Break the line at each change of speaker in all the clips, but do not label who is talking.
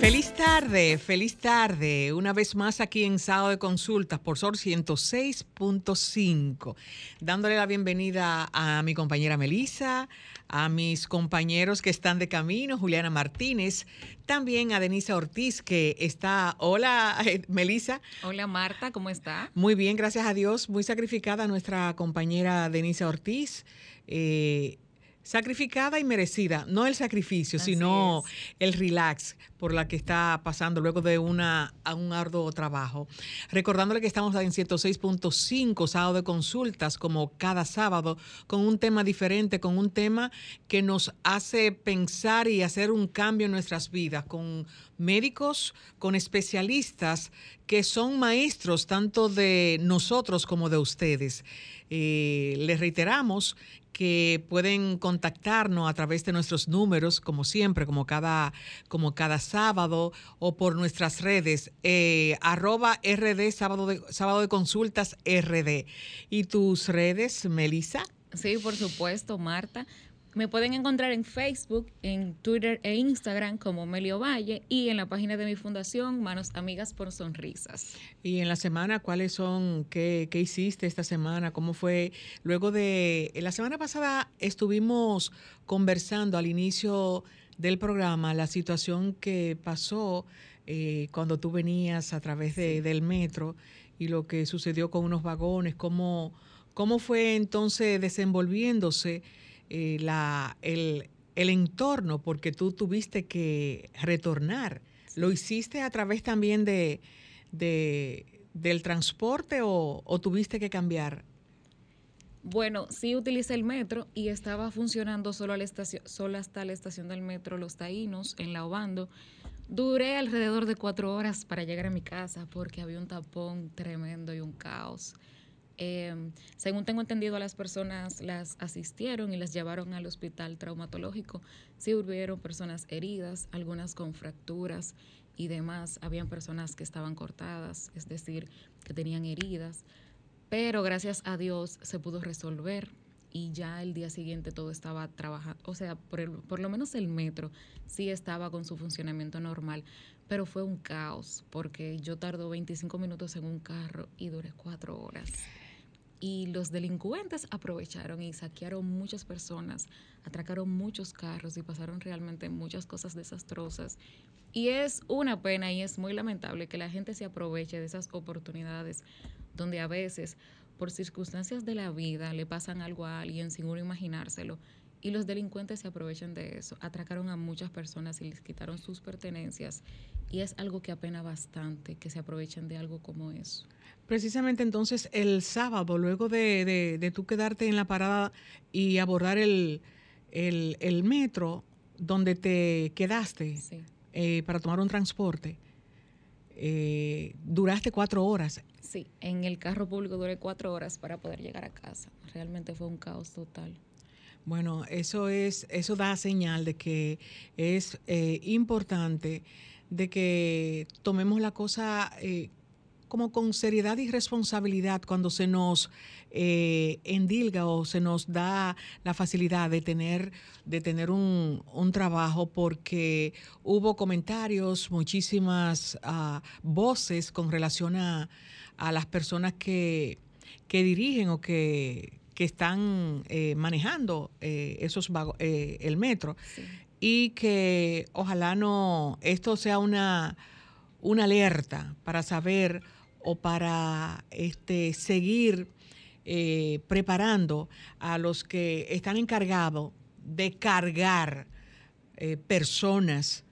Feliz tarde, feliz tarde. Una vez más aquí en Sábado de Consultas por SOR 106.5. Dándole la bienvenida a mi compañera Melisa, a mis compañeros que están de camino, Juliana Martínez, también a Denisa Ortiz que está. Hola, eh, Melisa.
Hola, Marta, ¿cómo está?
Muy bien, gracias a Dios. Muy sacrificada nuestra compañera Denisa Ortiz. Eh, sacrificada y merecida, no el sacrificio, sino el relax por la que está pasando luego de una, un arduo trabajo. Recordándole que estamos en 106.5 sábado de consultas, como cada sábado, con un tema diferente, con un tema que nos hace pensar y hacer un cambio en nuestras vidas, con médicos, con especialistas que son maestros tanto de nosotros como de ustedes. Eh, les reiteramos que pueden contactarnos a través de nuestros números, como siempre, como cada, como cada sábado, o por nuestras redes, eh, arroba RD, sábado de, sábado de consultas RD. ¿Y tus redes, Melissa?
Sí, por supuesto, Marta. Me pueden encontrar en Facebook, en Twitter e Instagram como Melio Valle y en la página de mi fundación Manos Amigas por Sonrisas.
Y en la semana, ¿cuáles son? ¿Qué, qué hiciste esta semana? ¿Cómo fue? Luego de... La semana pasada estuvimos conversando al inicio del programa la situación que pasó eh, cuando tú venías a través de, del metro y lo que sucedió con unos vagones, cómo, cómo fue entonces desenvolviéndose eh, la, el, entorno, porque tú tuviste que retornar. ¿Lo hiciste a través también de, del transporte o, tuviste que cambiar?
Bueno, sí utilicé el metro y estaba funcionando solo, a la estación, solo hasta la estación del metro Los Taínos, en La Obando. Duré alrededor de cuatro horas para llegar a mi casa porque había un tapón tremendo y un caos. Em, según tengo entendido, las personas las asistieron y las llevaron al hospital traumatológico. Sí hubieron personas heridas, algunas con fracturas y demás. Habían personas que estaban cortadas, es decir, que tenían heridas. Pero gracias a Dios se pudo resolver y ya el día siguiente todo estaba trabajando, o sea, por, por lo menos el metro sí estaba con su funcionamiento normal, pero fue un caos porque yo tardo 25 minutos en un carro y duré cuatro horas y los delincuentes aprovecharon y saquearon muchas personas, atracaron muchos carros y pasaron realmente muchas cosas desastrosas. Y es una pena y es muy lamentable que la gente se aproveche de esas oportunidades donde a veces por circunstancias de la vida le pasan algo a alguien sin uno imaginárselo y los delincuentes se aprovechan de eso. Atracaron a muchas personas y les quitaron sus pertenencias y es algo que apena bastante que se aprovechen de algo como eso.
Precisamente entonces el sábado, luego de, de, tú quedarte en la parada y abordar el, metro donde te quedaste eh, para tomar un transporte, eh, duraste cuatro horas.
Sí, en el carro público duré cuatro horas para poder llegar a casa. Realmente fue un caos total.
Bueno, eso es, eso da señal de que es eh, importante de que tomemos la cosa eh, como con seriedad y responsabilidad cuando se nos eh, endilga o se nos da la facilidad de tener, de tener un, trabajo porque hubo comentarios, muchísimas uh, voces con relación a, a las personas que, que dirigen o que, que están eh, manejando eh, esos eh, el metro. Y que ojalá no esto sea una, una alerta para saber o para este, seguir preparando a los que están encargados de cargar personas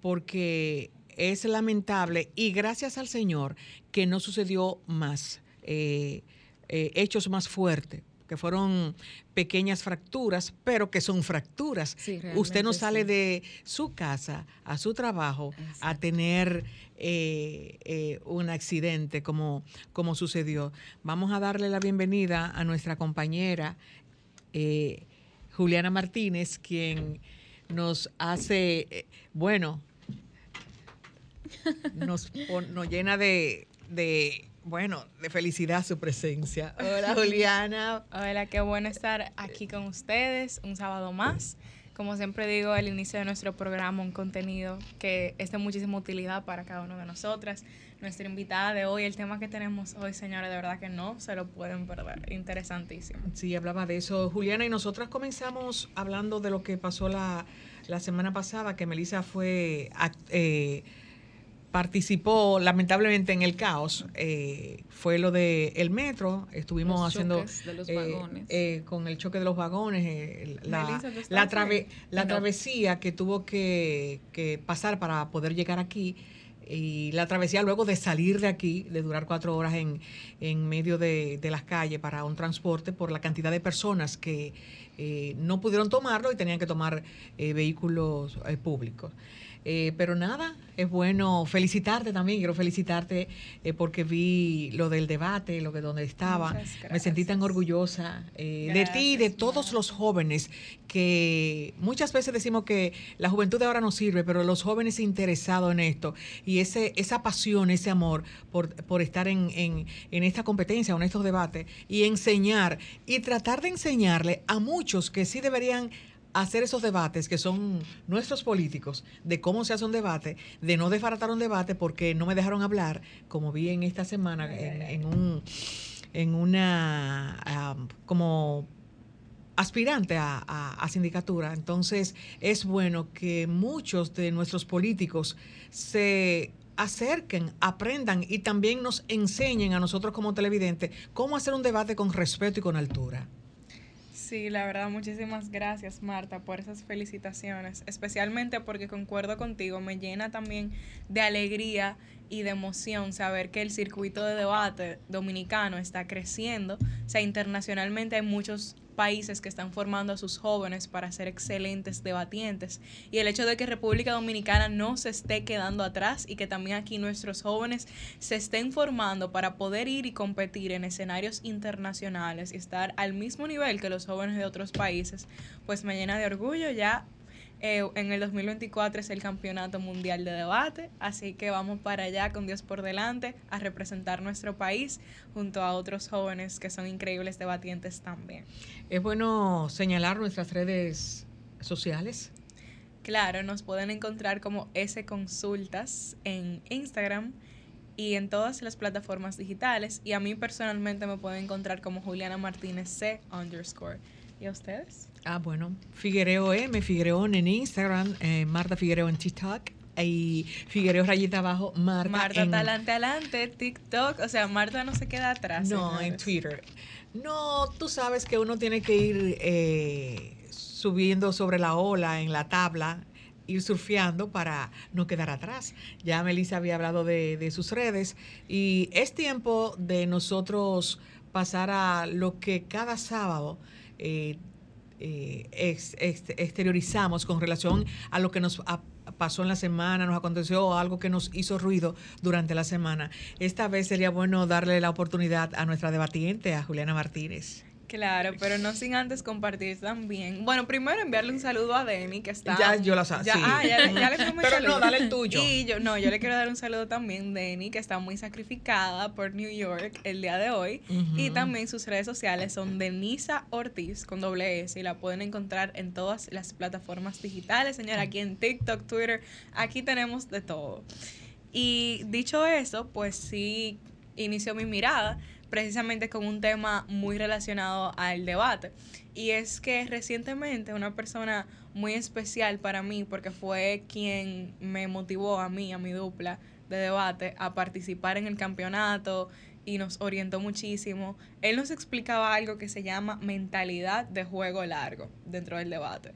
porque es lamentable y gracias al Señor que no sucedió más, hechos más fuertes que fueron pequeñas fracturas, pero que son fracturas. Usted no sale de su casa a su trabajo a tener eh, eh, un accidente como, como sucedió. Vamos a darle la bienvenida a nuestra compañera eh, Juliana Martínez, quien nos hace, bueno, nos, nos llena de bueno, de felicidad su presencia. Hola Juliana.
Hola, qué bueno estar aquí con ustedes un sábado más como siempre digo al inicio de nuestro programa, un contenido que es de muchísima utilidad para cada uno de nosotras. Nuestra invitada de hoy, el tema que tenemos hoy, señores, de verdad que no se lo pueden perder. Interesantísimo.
Sí, hablaba de eso Juliana y nosotras comenzamos hablando de lo que pasó la, la semana pasada, que Melissa fue... Eh, participó lamentablemente en el caos eh, fue lo de el metro estuvimos haciendo eh, eh, con el choque de los vagones la, la, la travesía que tuvo que, pasar para poder llegar aquí y la travesía luego de salir de aquí, de durar cuatro horas en, en medio de, de las calles para un transporte por la cantidad de personas que no pudieron tomarlo y tenían que tomar vehículos públicos. Eh, pero nada, es bueno felicitarte también, quiero felicitarte eh, porque vi lo del debate, lo que donde estaba. Me sentí tan orgullosa eh, de ti y de todos los jóvenes que muchas veces decimos que la juventud de ahora no sirve, pero los jóvenes interesados en esto y ese, esa pasión, ese amor por, por estar en, en, en esta competencia, en estos debates y enseñar y tratar de enseñarle a muchos que sí deberían hacer esos debates que son nuestros políticos, de cómo se hace un debate, de no desbaratar un debate porque no me dejaron hablar, como vi en esta semana en, un en una como aspirante a, sindicatura. Entonces es bueno que muchos de nuestros políticos se acerquen, aprendan y también nos enseñen a nosotros como televidentes cómo hacer un debate con respeto y con altura.
Sí, la verdad, muchísimas gracias Marta por esas felicitaciones, especialmente porque concuerdo contigo, me llena también de alegría y de emoción saber que el circuito de debate dominicano está creciendo, o sea, internacionalmente hay muchos países que están formando a sus jóvenes para ser excelentes debatientes. Y el hecho de que República Dominicana no se esté quedando atrás y que también aquí nuestros jóvenes se estén formando para poder ir y competir en escenarios internacionales y estar al mismo nivel que los jóvenes de otros países, pues me llena de orgullo ya eh, en el 2024 es el Campeonato Mundial de Debate, así que vamos para allá con Dios por delante a representar nuestro país junto a otros jóvenes que son increíbles debatientes también.
Es bueno señalar nuestras redes sociales.
Claro, nos pueden encontrar como S Consultas en Instagram y en todas las plataformas digitales. Y a mí personalmente me pueden encontrar como Juliana Martínez C underscore. ¿Y a ustedes?
Ah, bueno, Figuereo M, Figuereo en Instagram, eh, Marta Figuereo en TikTok y Figuereo rayita abajo, Marta.
Marta, en... adelante, adelante, TikTok, o sea, Marta no se queda atrás.
No, en Twitter. No, tú sabes que uno tiene que ir eh, subiendo sobre la ola, en la tabla, ir surfeando para no quedar atrás. Ya Melissa había hablado de, de sus redes y es tiempo de nosotros pasar a lo que cada sábado eh, eh, exteriorizamos con relación a lo que nos pasó en la semana, nos aconteció algo que nos hizo ruido durante la semana. Esta vez sería bueno darle la oportunidad a nuestra debatiente, a Juliana Martínez.
Claro, pero no sin antes compartir también. Bueno, primero enviarle un saludo a Denny, que está.
Ya, yo la sé.
Ya, ah, ya, le
Pero no, dale el tuyo.
Y yo, no, yo le quiero dar un saludo también a Denny, que está muy sacrificada por New York el día de hoy. Y también sus redes sociales son Denisa Ortiz con doble S y la pueden encontrar en todas las plataformas digitales, señora, aquí en TikTok, Twitter, aquí tenemos de todo. Y dicho eso, pues sí inició mi mirada precisamente con un tema muy relacionado al debate. Y es que recientemente una persona muy especial para mí, porque fue quien me motivó a mí, a mi dupla de debate, a participar en el campeonato y nos orientó muchísimo. Él nos explicaba algo que se llama mentalidad de juego largo dentro del debate.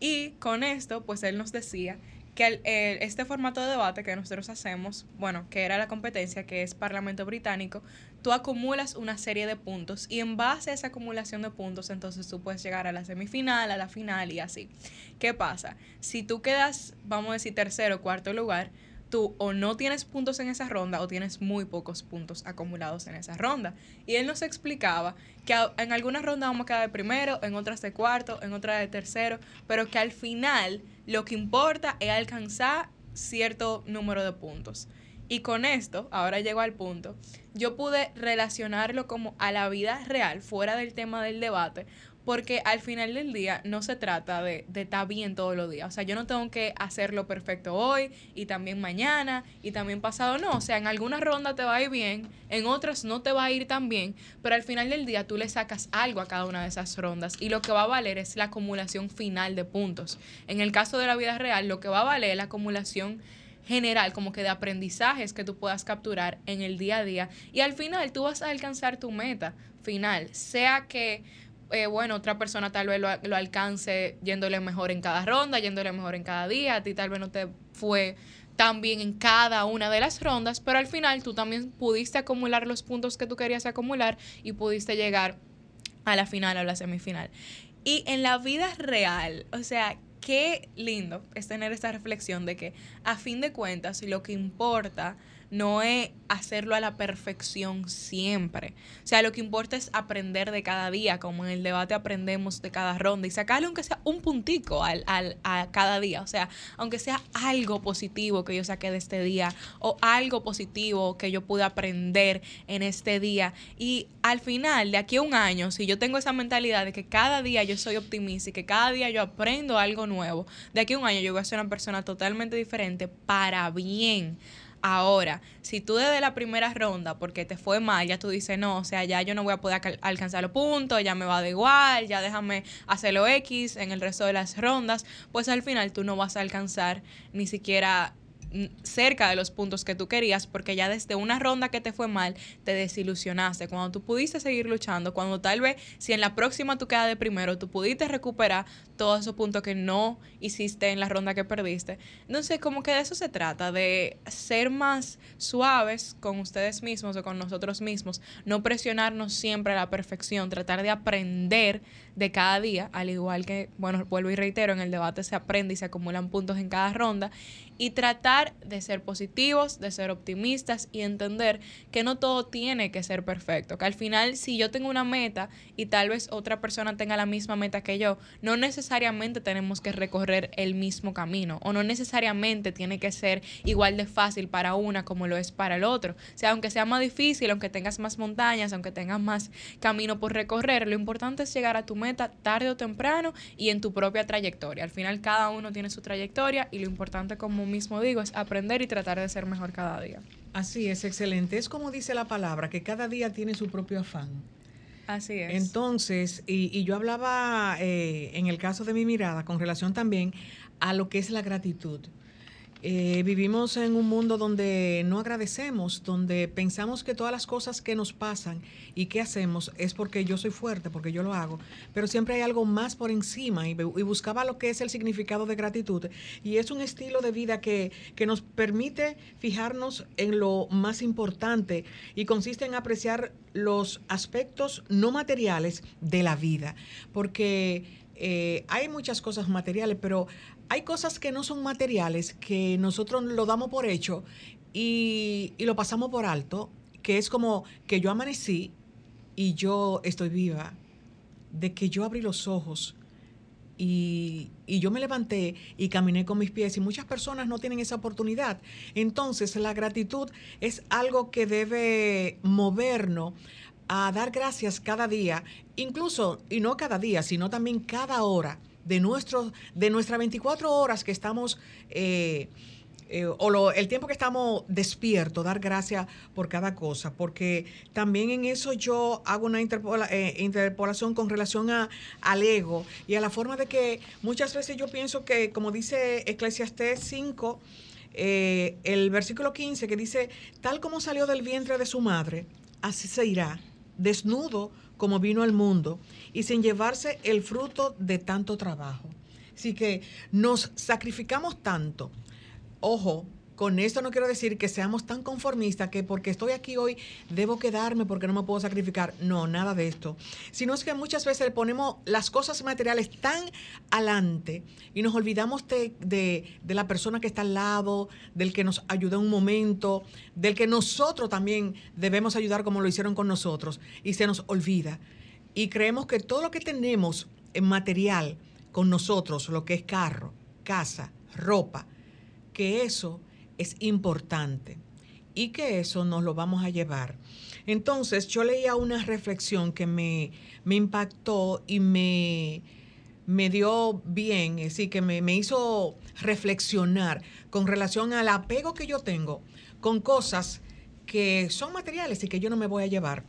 Y con esto, pues él nos decía que este formato de debate que nosotros hacemos, bueno, que era la competencia, que es Parlamento Británico, tú acumulas una serie de puntos y en base a esa acumulación de puntos, entonces tú puedes llegar a la semifinal, a la final y así. ¿Qué pasa? Si tú quedas, vamos a decir, tercero o cuarto lugar, tú o no tienes puntos en esa ronda o tienes muy pocos puntos acumulados en esa ronda. Y él nos explicaba que en algunas rondas vamos a quedar de primero, en otras de cuarto, en otras de tercero, pero que al final lo que importa es alcanzar cierto número de puntos. Y con esto, ahora llego al punto, yo pude relacionarlo como a la vida real, fuera del tema del debate, porque al final del día no se trata de, de estar bien todos los días. O sea, yo no tengo que hacerlo perfecto hoy y también mañana y también pasado, no. O sea, en algunas rondas te va a ir bien, en otras no te va a ir tan bien, pero al final del día tú le sacas algo a cada una de esas rondas y lo que va a valer es la acumulación final de puntos. En el caso de la vida real, lo que va a valer es la acumulación general, como que de aprendizajes que tú puedas capturar en el día a día. Y al final tú vas a alcanzar tu meta final, sea que eh, bueno, otra persona tal vez lo, lo, alcance yéndole mejor en cada ronda, yéndole mejor en cada día, a ti tal vez no te fue tan bien en cada una de las rondas, pero al final tú también pudiste acumular los puntos que tú querías acumular y pudiste llegar a la final o a la semifinal. Y en la vida real, o sea, qué lindo es tener esta reflexión de que a fin de cuentas lo que importa no es hacerlo a la perfección siempre. O sea, lo que importa es aprender de cada día, como en el debate aprendemos de cada ronda y sacarle aunque sea un puntico al, al, a cada día. O sea, aunque sea algo positivo que yo saqué de este día o algo positivo que yo pude aprender en este día. Y al final, de aquí a un año, si yo tengo esa mentalidad de que cada día yo soy optimista y que cada día yo aprendo algo nuevo, de aquí a un año yo voy a ser una persona totalmente diferente para bien Ahora, si tú desde la primera ronda, porque te fue mal, ya tú dices, no, o sea, ya yo no voy a poder alcanzar los puntos, ya me va de igual, ya déjame hacerlo X en el resto de las rondas, pues al final tú no vas a alcanzar ni siquiera cerca de los puntos que tú querías porque ya desde una ronda que te fue mal te desilusionaste. Cuando tú pudiste seguir luchando cuando tal vez si en la próxima tú quedas de primero tú pudiste recuperar todos esos puntos que no hiciste en la ronda que perdiste. Entonces como que de eso se trata de ser más suaves con ustedes mismos o con nosotros mismos. No presionarnos siempre a la perfección tratar de aprender de cada día al igual que bueno vuelvo y reitero en el debate se aprende y se acumulan puntos en cada ronda. Y tratar de ser positivos, de ser optimistas y entender que no todo tiene que ser perfecto, que al final si yo tengo una meta y tal vez otra persona tenga la misma meta que yo, no necesariamente tenemos que recorrer el mismo camino o no necesariamente tiene que ser igual de fácil para una como lo es para el otro. O sea, aunque sea más difícil, aunque tengas más montañas, aunque tengas más camino por recorrer, lo importante es llegar a tu meta tarde o temprano y en tu propia trayectoria. Al final cada uno tiene su trayectoria y lo importante como mismo digo, es aprender y tratar de ser mejor cada día.
Así es, excelente. Es como dice la palabra, que cada día tiene su propio afán.
Así es.
Entonces, y, yo hablaba eh, en el caso de mi mirada con relación también a lo que es la gratitud. Eh, vivimos en un mundo donde no agradecemos, donde pensamos que todas las cosas que nos pasan y que hacemos es porque yo soy fuerte, porque yo lo hago, pero siempre hay algo más por encima y, buscaba lo que es el significado de gratitud y es un estilo de vida que, que nos permite fijarnos en lo más importante y consiste en apreciar los aspectos no materiales de la vida, porque eh, hay muchas cosas materiales, pero hay cosas que no son materiales, que nosotros lo damos por hecho y, lo pasamos por alto, que es como que yo amanecí y yo estoy viva, de que yo abrí los ojos y, y, yo me levanté y caminé con mis pies y muchas personas no tienen esa oportunidad. Entonces la gratitud es algo que debe movernos a dar gracias cada día, incluso, y no cada día, sino también cada hora de, nuestro, de nuestras 24 horas que estamos, eh, eh, o el tiempo que estamos despiertos, dar gracias por cada cosa, porque también en eso yo hago una eh, interpolación con relación a, al ego y a la forma de que muchas veces yo pienso que, como dice Eclesiastés 5, el versículo 15 que dice, tal como salió del vientre de su madre, así se irá, desnudo como vino al mundo y sin llevarse el fruto de tanto trabajo. Así que nos sacrificamos tanto. Ojo, con esto no quiero decir que seamos tan conformistas que porque estoy aquí hoy debo quedarme porque no me puedo sacrificar. No, nada de esto. Sino es que muchas veces ponemos las cosas materiales tan adelante y nos olvidamos de, de, la persona que está al lado, del que nos ayudó un momento, del que nosotros también debemos ayudar como lo hicieron con nosotros. Y se nos olvida. Y creemos que todo lo que tenemos en material con nosotros, lo que es carro, casa, ropa, que eso es importante. y que eso nos lo vamos a llevar. Entonces yo leía una reflexión que me, me impactó y me, me dio bien, es decir, que me, me hizo reflexionar con relación al apego que yo tengo con cosas que son materiales y que yo no me voy a llevar.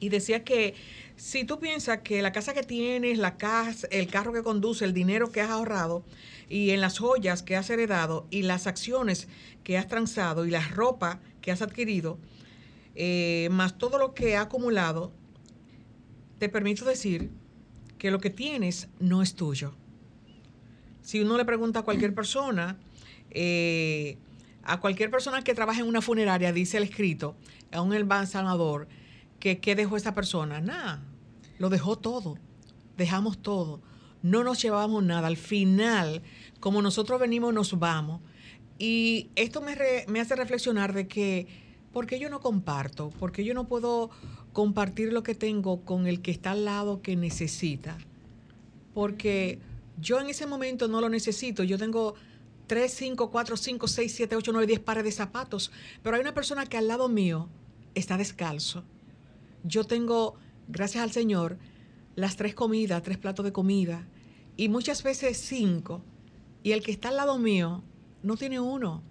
Y decía que si tú piensas que la casa que tienes, la casa, el carro que conduce, el dinero que has ahorrado y en las joyas que has heredado y las acciones que has transado y la ropa que has adquirido, eh, más todo lo que ha acumulado, te permito decir que lo que tienes no es tuyo. Si uno le pregunta a cualquier persona, eh, a cualquier persona que trabaje en una funeraria, dice el escrito, a un embalsamador, que qué dejó esa persona. Nada, lo dejó todo. Dejamos todo. No nos llevamos nada. Al final, como nosotros venimos, nos vamos. Y esto me, me hace reflexionar de que, ¿por qué yo no comparto? ¿Por qué yo no puedo compartir lo que tengo con el que está al lado que necesita? Porque yo en ese momento no lo necesito. Yo tengo 3, 5, 4, 5, 6, 7, 8, 9, 10 pares de zapatos, pero hay una persona que al lado mío está descalzo. Yo tengo, gracias al Señor, las tres comidas, tres platos de comida, y muchas veces cinco, y el que está al lado mío no tiene uno.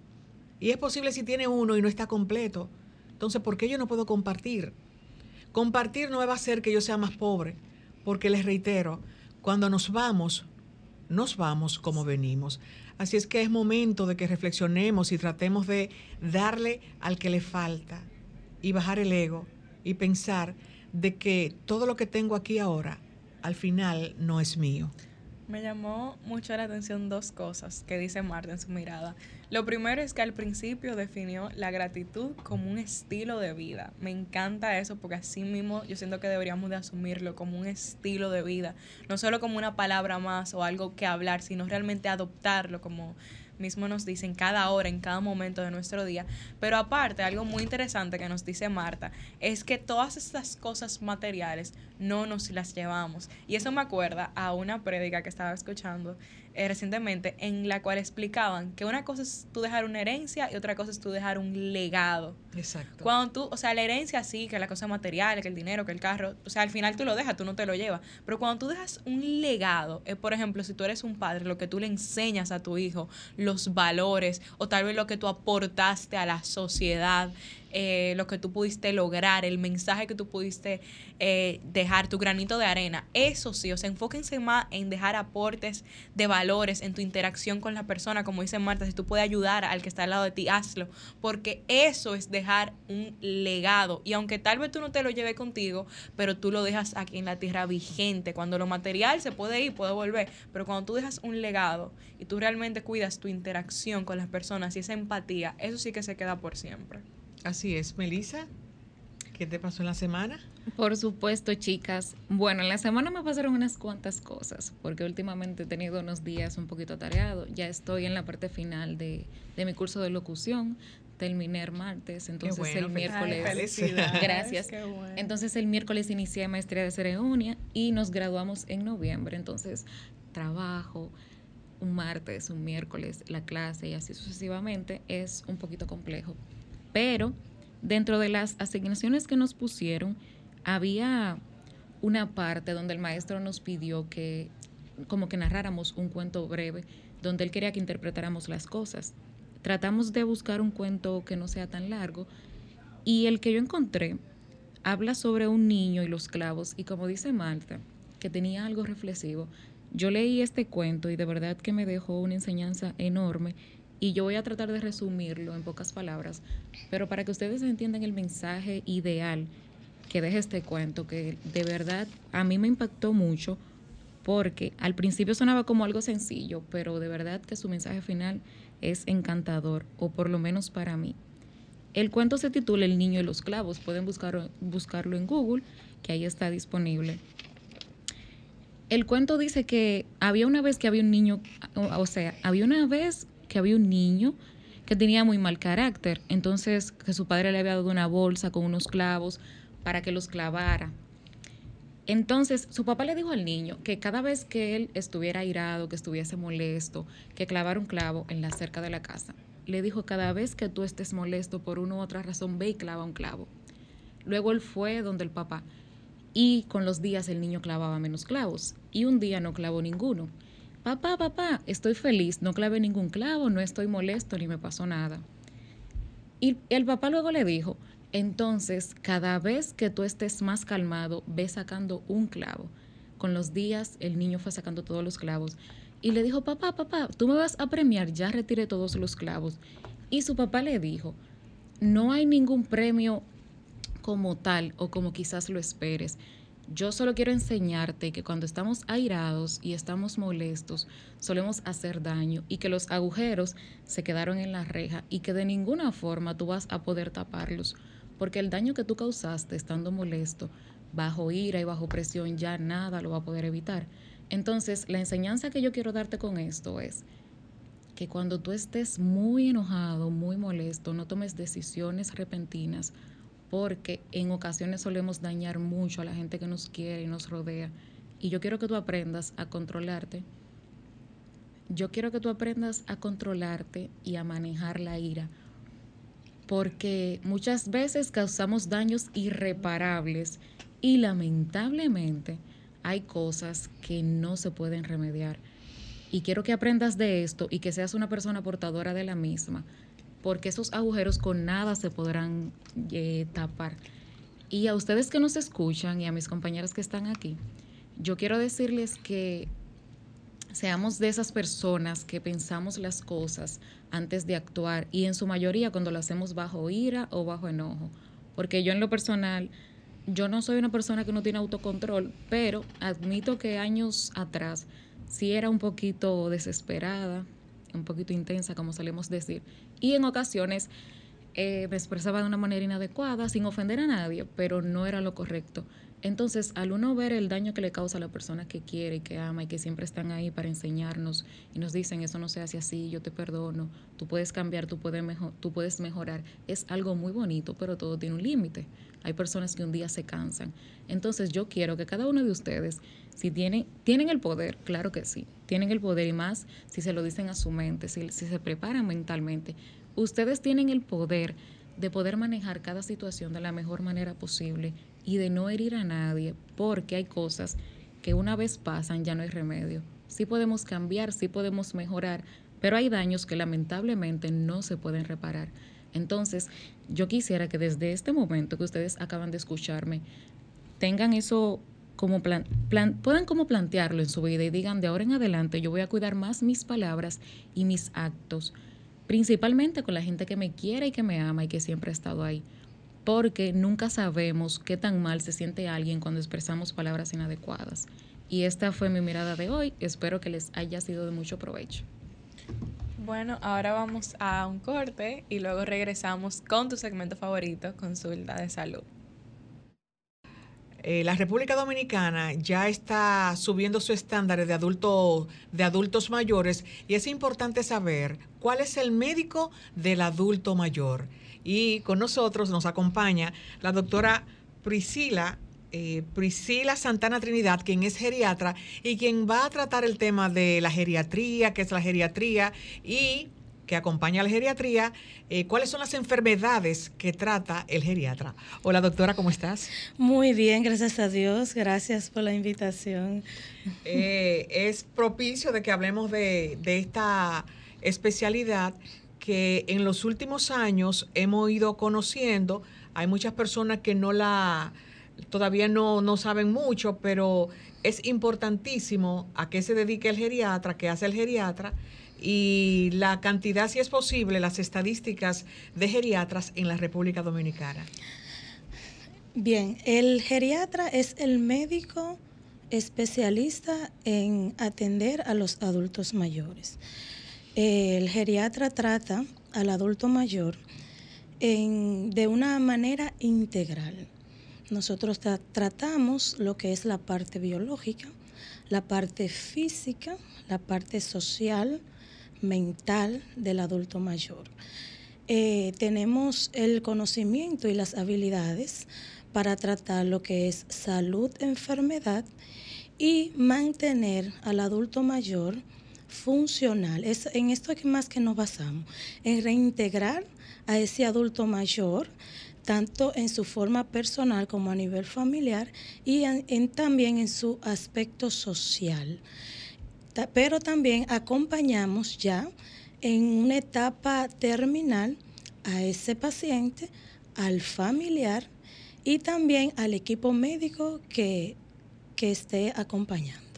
Y es posible si tiene uno y no está completo. Entonces, ¿por qué yo no puedo compartir? Compartir no va a hacer que yo sea más pobre, porque les reitero, cuando nos vamos, nos vamos como venimos. Así es que es momento de que reflexionemos y tratemos de darle al que le falta y bajar el ego y pensar de que todo lo que tengo aquí ahora al final no es mío.
Me llamó mucho la atención dos cosas que dice Marta en su mirada. Lo primero es que al principio definió la gratitud como un estilo de vida. Me encanta eso porque así mismo yo siento que deberíamos de asumirlo como un estilo de vida. No solo como una palabra más o algo que hablar, sino realmente adoptarlo como mismo nos dicen cada hora, en cada momento de nuestro día. Pero aparte, algo muy interesante que nos dice Marta es que todas estas cosas materiales no nos las llevamos. Y eso me acuerda a una prédica que estaba escuchando eh, recientemente en la cual explicaban que una cosa es tú dejar una herencia y otra cosa es tú dejar un legado.
Exacto.
Cuando tú, o sea, la herencia sí, que la cosa material, que el dinero, que el carro, o sea, al final tú lo dejas, tú no te lo llevas. Pero cuando tú dejas un legado, es por ejemplo, si tú eres un padre, lo que tú le enseñas a tu hijo, los valores, o tal vez lo que tú aportaste a la sociedad, eh, lo que tú pudiste lograr, el mensaje que tú pudiste eh, dejar, tu granito de arena. Eso sí, o sea, enfóquense más en dejar aportes de valores en tu interacción con la persona, como dice Marta, si tú puedes ayudar al que está al lado de ti, hazlo, porque eso es dejar un legado. Y aunque tal vez tú no te lo lleves contigo, pero tú lo dejas aquí en la tierra vigente. Cuando lo material se puede ir, puede volver, pero cuando tú dejas un legado y tú realmente cuidas tu interacción con las personas y esa empatía, eso sí que se queda por siempre.
Así es, Melissa. ¿Qué te pasó en la semana?
Por supuesto, chicas. Bueno, en la semana me pasaron unas cuantas cosas, porque últimamente he tenido unos días un poquito atareados. Ya estoy en la parte final de, mi curso de locución. Terminé el martes, entonces el miércoles. gracias. Entonces el miércoles inicié maestría de ceremonia y nos graduamos en noviembre. Entonces, trabajo, un martes, un miércoles, la clase y así sucesivamente es un poquito complejo. Pero dentro de las asignaciones que nos pusieron, había una parte donde el maestro nos pidió que como que narráramos un cuento breve, donde él quería que interpretáramos las cosas. Tratamos de buscar un cuento que no sea tan largo y el que yo encontré habla sobre un niño y los clavos y como dice Marta, que tenía algo reflexivo, yo leí este cuento y de verdad que me dejó una enseñanza enorme y yo voy a tratar de resumirlo en pocas palabras, pero para que ustedes entiendan el mensaje ideal que deja este cuento, que de verdad a mí me impactó mucho, porque al principio sonaba como algo sencillo, pero de verdad que su mensaje final es encantador, o por lo menos para mí. El cuento se titula El niño y los clavos, pueden buscar, buscarlo en Google, que ahí está disponible. El cuento dice que había una vez que había un niño, o sea, había una vez que había un niño que tenía muy mal carácter, entonces que su padre le había dado una bolsa con unos clavos para que los clavara. Entonces, su papá le dijo al niño que cada vez que él estuviera airado, que estuviese molesto, que clavara un clavo en la cerca de la casa, le dijo, cada vez que tú estés molesto por una u otra razón, ve y clava un clavo. Luego él fue donde el papá y con los días el niño clavaba menos clavos y un día no clavó ninguno. Papá, papá, estoy feliz, no clavé ningún clavo, no estoy molesto ni me pasó nada. Y el papá luego le dijo, entonces cada vez que tú estés más calmado, ve sacando un clavo. Con los días el niño fue sacando todos los clavos y le dijo, papá, papá, tú me vas a premiar, ya retiré todos los clavos. Y su papá le dijo, no hay ningún premio como tal o como quizás lo esperes. Yo solo quiero enseñarte que cuando estamos airados y estamos molestos, solemos hacer daño y que los agujeros se quedaron en la reja y que de ninguna forma tú vas a poder taparlos, porque el daño que tú causaste estando molesto, bajo ira y bajo presión, ya nada lo va a poder evitar. Entonces, la enseñanza que yo quiero darte con esto es que cuando tú estés muy enojado, muy molesto, no tomes decisiones repentinas, porque en ocasiones solemos dañar mucho a la gente que nos quiere y nos rodea. Y yo quiero que tú aprendas a controlarte. Yo quiero que tú aprendas a controlarte y a manejar la ira, porque muchas veces causamos daños irreparables y lamentablemente hay cosas que no se pueden remediar. Y quiero que aprendas de esto y que seas una persona portadora de la misma, porque esos agujeros con nada se podrán eh, tapar. Y a ustedes que nos escuchan y a mis compañeras que están aquí, yo quiero decirles que seamos de esas personas que pensamos las cosas antes de actuar y en su mayoría cuando lo hacemos bajo ira o bajo enojo. Porque yo en lo personal yo no soy una persona que no tiene autocontrol, pero admito que años atrás sí era un poquito desesperada, un poquito intensa, como solemos decir, y en ocasiones eh, me expresaba de una manera inadecuada, sin ofender a nadie, pero no era lo correcto. Entonces, al uno ver el daño que le causa a la persona que quiere y que ama y que siempre están ahí para enseñarnos y nos dicen, eso no se hace así, yo te perdono, tú puedes cambiar, tú puedes, mejor, tú puedes mejorar, es algo muy bonito, pero todo tiene un límite. Hay personas que un día se cansan. Entonces, yo quiero que cada uno de ustedes, si tienen, tienen el poder, claro que sí, tienen el poder y más si se lo dicen a su mente, si, si se preparan mentalmente, ustedes tienen el poder de poder manejar cada situación de la mejor manera posible y de no herir a nadie, porque hay cosas que una vez pasan ya no hay remedio. Sí podemos cambiar, sí podemos mejorar, pero hay daños que lamentablemente no se pueden reparar. Entonces, yo quisiera que desde este momento que ustedes acaban de escucharme, tengan eso como plan, puedan como plantearlo en su vida y digan de ahora en adelante yo voy a cuidar más mis palabras y mis actos, principalmente con la gente que me quiere y que me ama y que siempre ha estado ahí porque nunca sabemos qué tan mal se siente alguien cuando expresamos palabras inadecuadas. Y esta fue mi mirada de hoy. Espero que les haya sido de mucho provecho.
Bueno, ahora vamos a un corte y luego regresamos con tu segmento favorito, consulta de salud.
Eh, la República Dominicana ya está subiendo su estándar de, adulto, de adultos mayores y es importante saber cuál es el médico del adulto mayor y con nosotros nos acompaña la doctora Priscila. Eh, Priscila Santana Trinidad, quien es geriatra y quien va a tratar el tema de la geriatría, qué es la geriatría y que acompaña a la geriatría, eh, cuáles son las enfermedades que trata el geriatra. Hola doctora, ¿cómo estás?
Muy bien, gracias a Dios, gracias por la invitación.
Eh, es propicio de que hablemos de, de esta especialidad que en los últimos años hemos ido conociendo. Hay muchas personas que no la todavía no, no saben mucho, pero es importantísimo a qué se dedica el geriatra, qué hace el geriatra y la cantidad, si es posible, las estadísticas de geriatras en la República Dominicana.
Bien, el geriatra es el médico especialista en atender a los adultos mayores. El geriatra trata al adulto mayor de una manera integral. Nosotros tratamos lo que es la parte biológica, la parte física, la parte social, mental del adulto mayor. Eh, tenemos el conocimiento y las habilidades para tratar lo que es salud, enfermedad y mantener al adulto mayor funcional. Es, en esto es más que nos basamos, en reintegrar a ese adulto mayor tanto en su forma personal como a nivel familiar y también en su aspecto social. pero también acompañamos ya en una etapa terminal a ese paciente, al familiar y también al equipo médico que, que esté acompañando.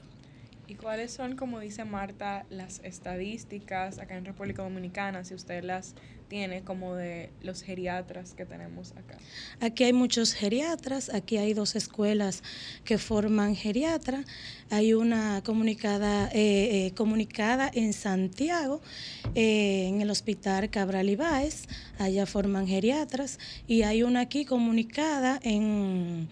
¿Y cuáles son, como dice Marta, las estadísticas acá en República Dominicana, si usted las tiene, como de los geriatras que tenemos acá?
Aquí hay muchos geriatras, aquí hay dos escuelas que forman geriatra, hay una comunicada, eh, eh, comunicada en Santiago, eh, en el Hospital Cabral Ibáez, allá forman geriatras, y hay una aquí comunicada en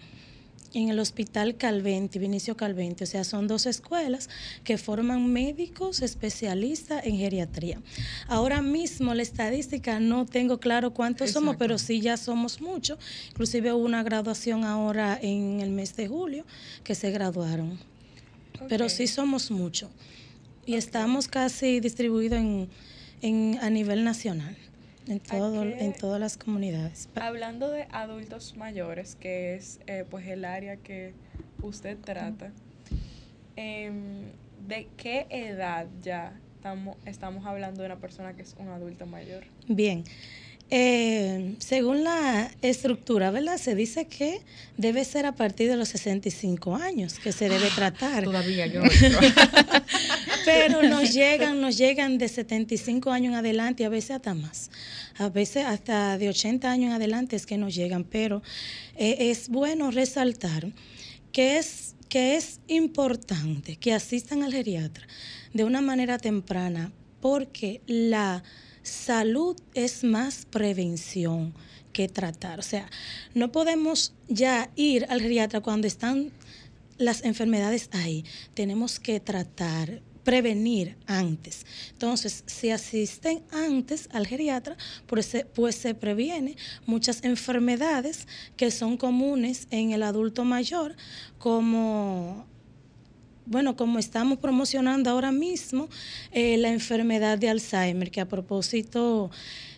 en el Hospital Calventi, Vinicio Calventi. O sea, son dos escuelas que forman médicos especialistas en geriatría. Ahora mismo la estadística no tengo claro cuántos somos, pero sí ya somos muchos. Inclusive hubo una graduación ahora en el mes de julio que se graduaron. Pero sí somos muchos. Y estamos casi distribuidos en, a nivel nacional en, todo, en todas las comunidades.
Hablando de adultos mayores, que es eh, pues el área que usted trata, em, ¿de qué edad ya estamos, estamos hablando de una persona que es un adulto mayor?
Bien. Eh, según la estructura, ¿verdad? Se dice que debe ser a partir de los 65 años que se debe ah, tratar.
Todavía yo
Pero nos llegan, nos llegan de 75 años en adelante y a veces hasta más. A veces hasta de 80 años en adelante es que nos llegan. Pero eh, es bueno resaltar que es, que es importante que asistan al geriatra de una manera temprana porque la salud es más prevención que tratar. O sea, no podemos ya ir al geriatra cuando están las enfermedades ahí. Tenemos que tratar, prevenir antes. Entonces, si asisten antes al geriatra, pues, pues se previene muchas enfermedades que son comunes en el adulto mayor, como bueno, como estamos promocionando ahora mismo eh, la enfermedad de Alzheimer, que a propósito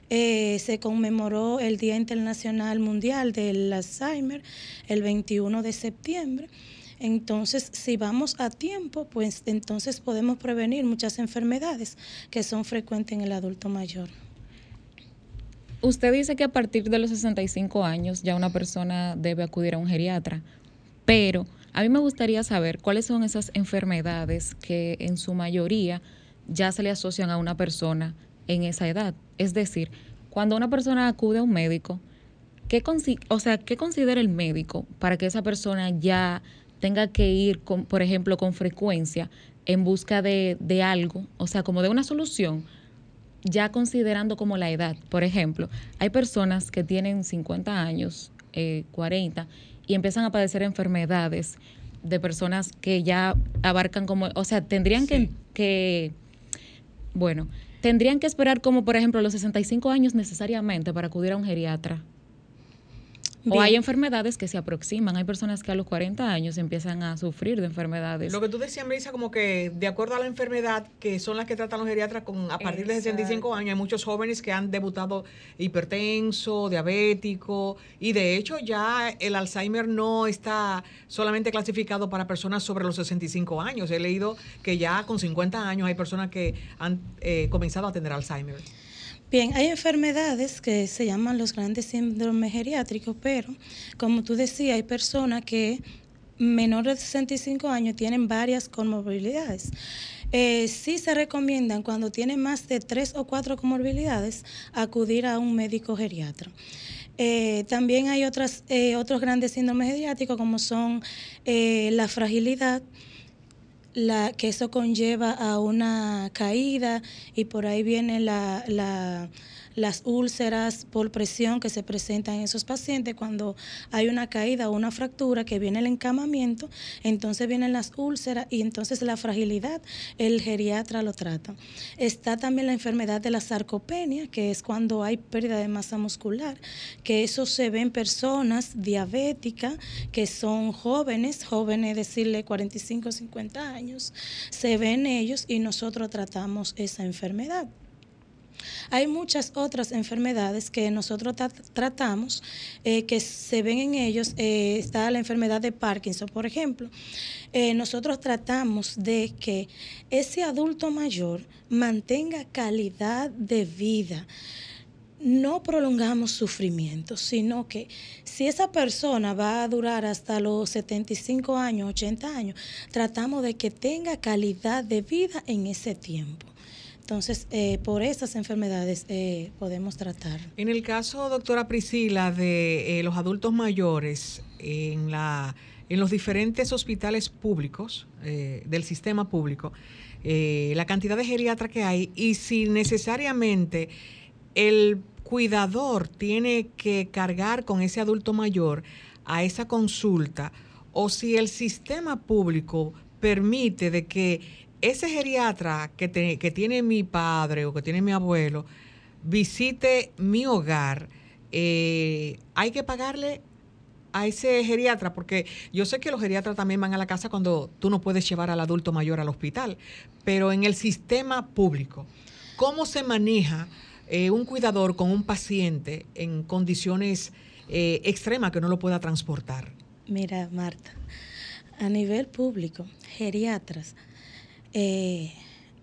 eh, se conmemoró el Día Internacional Mundial del Alzheimer el 21 de septiembre. Entonces, si vamos a tiempo, pues entonces podemos prevenir muchas enfermedades que son frecuentes en el adulto mayor.
Usted dice que a partir de los 65 años ya una persona debe acudir a un geriatra, pero a mí me gustaría saber cuáles son esas enfermedades que en su mayoría ya se le asocian a una persona en esa edad. Es decir, cuando una persona acude a un médico, ¿qué, o sea, ¿qué considera el médico para que esa persona ya tenga que ir, con, por ejemplo, con frecuencia en busca de, de algo, o sea, como de una solución, ya considerando como la edad? Por ejemplo, hay personas que tienen 50 años, eh, 40, y empiezan a padecer enfermedades de personas que ya abarcan como, o sea, tendrían que, que, bueno, tendrían que esperar como por ejemplo los 65 años necesariamente para acudir a un geriatra. O hay enfermedades que se aproximan. Hay personas que a los 40 años empiezan a sufrir de enfermedades.
Lo que tú decías, Melissa, como que de acuerdo a la enfermedad, que son las que tratan los geriatras con, a partir de 65 años, hay muchos jóvenes que han debutado hipertenso, diabético, y de hecho ya el Alzheimer no está solamente clasificado para personas sobre los 65 años. He leído que ya con 50 años hay personas que han eh, comenzado a tener Alzheimer.
Bien, hay enfermedades que se llaman los grandes síndromes geriátricos, pero como tú decías, hay personas que menores de 65 años tienen varias comorbilidades. Eh, sí se recomiendan cuando tienen más de tres o cuatro comorbilidades acudir a un médico geriatra. Eh, también hay otras, eh, otros grandes síndromes geriátricos como son la fragilidad, la, que eso conlleva a una caída y por ahí viene la, las úlceras por presión que se presentan en esos pacientes cuando hay una caída o una fractura que viene el encamamiento, entonces vienen las úlceras y entonces la fragilidad el geriatra lo trata. Está también la enfermedad de la sarcopenia, que es cuando hay pérdida de masa muscular, que eso se ve en personas diabéticas que son jóvenes, jóvenes decirle 45 o 50 años, se ven ellos y nosotros tratamos esa enfermedad. Hay muchas otras enfermedades que nosotros tratamos eh, que se ven en ellos. Eh, está la enfermedad de Parkinson, por ejemplo. Eh, nosotros tratamos de que ese adulto mayor mantenga calidad de vida no prolongamos sufrimiento, sino que si esa persona va a durar hasta los 75 años, 80 años, tratamos de que tenga calidad de vida en ese tiempo. Entonces, eh, por esas enfermedades eh, podemos tratar.
En el caso, doctora Priscila, de eh, los adultos mayores en, la, en los diferentes hospitales públicos del sistema público, la cantidad de geriatras que hay y si necesariamente el cuidador tiene que cargar con ese adulto mayor a esa consulta o si el sistema público permite de que ese geriatra que, tiene mi padre o que tiene mi abuelo visite mi hogar, eh, hay que pagarle a ese geriatra, porque yo sé que los geriatras también van a la casa cuando tú no puedes llevar al adulto mayor al hospital, pero en el sistema público, ¿cómo se maneja? Eh, un cuidador con un paciente en condiciones eh, extremas que no lo pueda transportar?
Mira, Marta, a nivel público, geriatras, eh,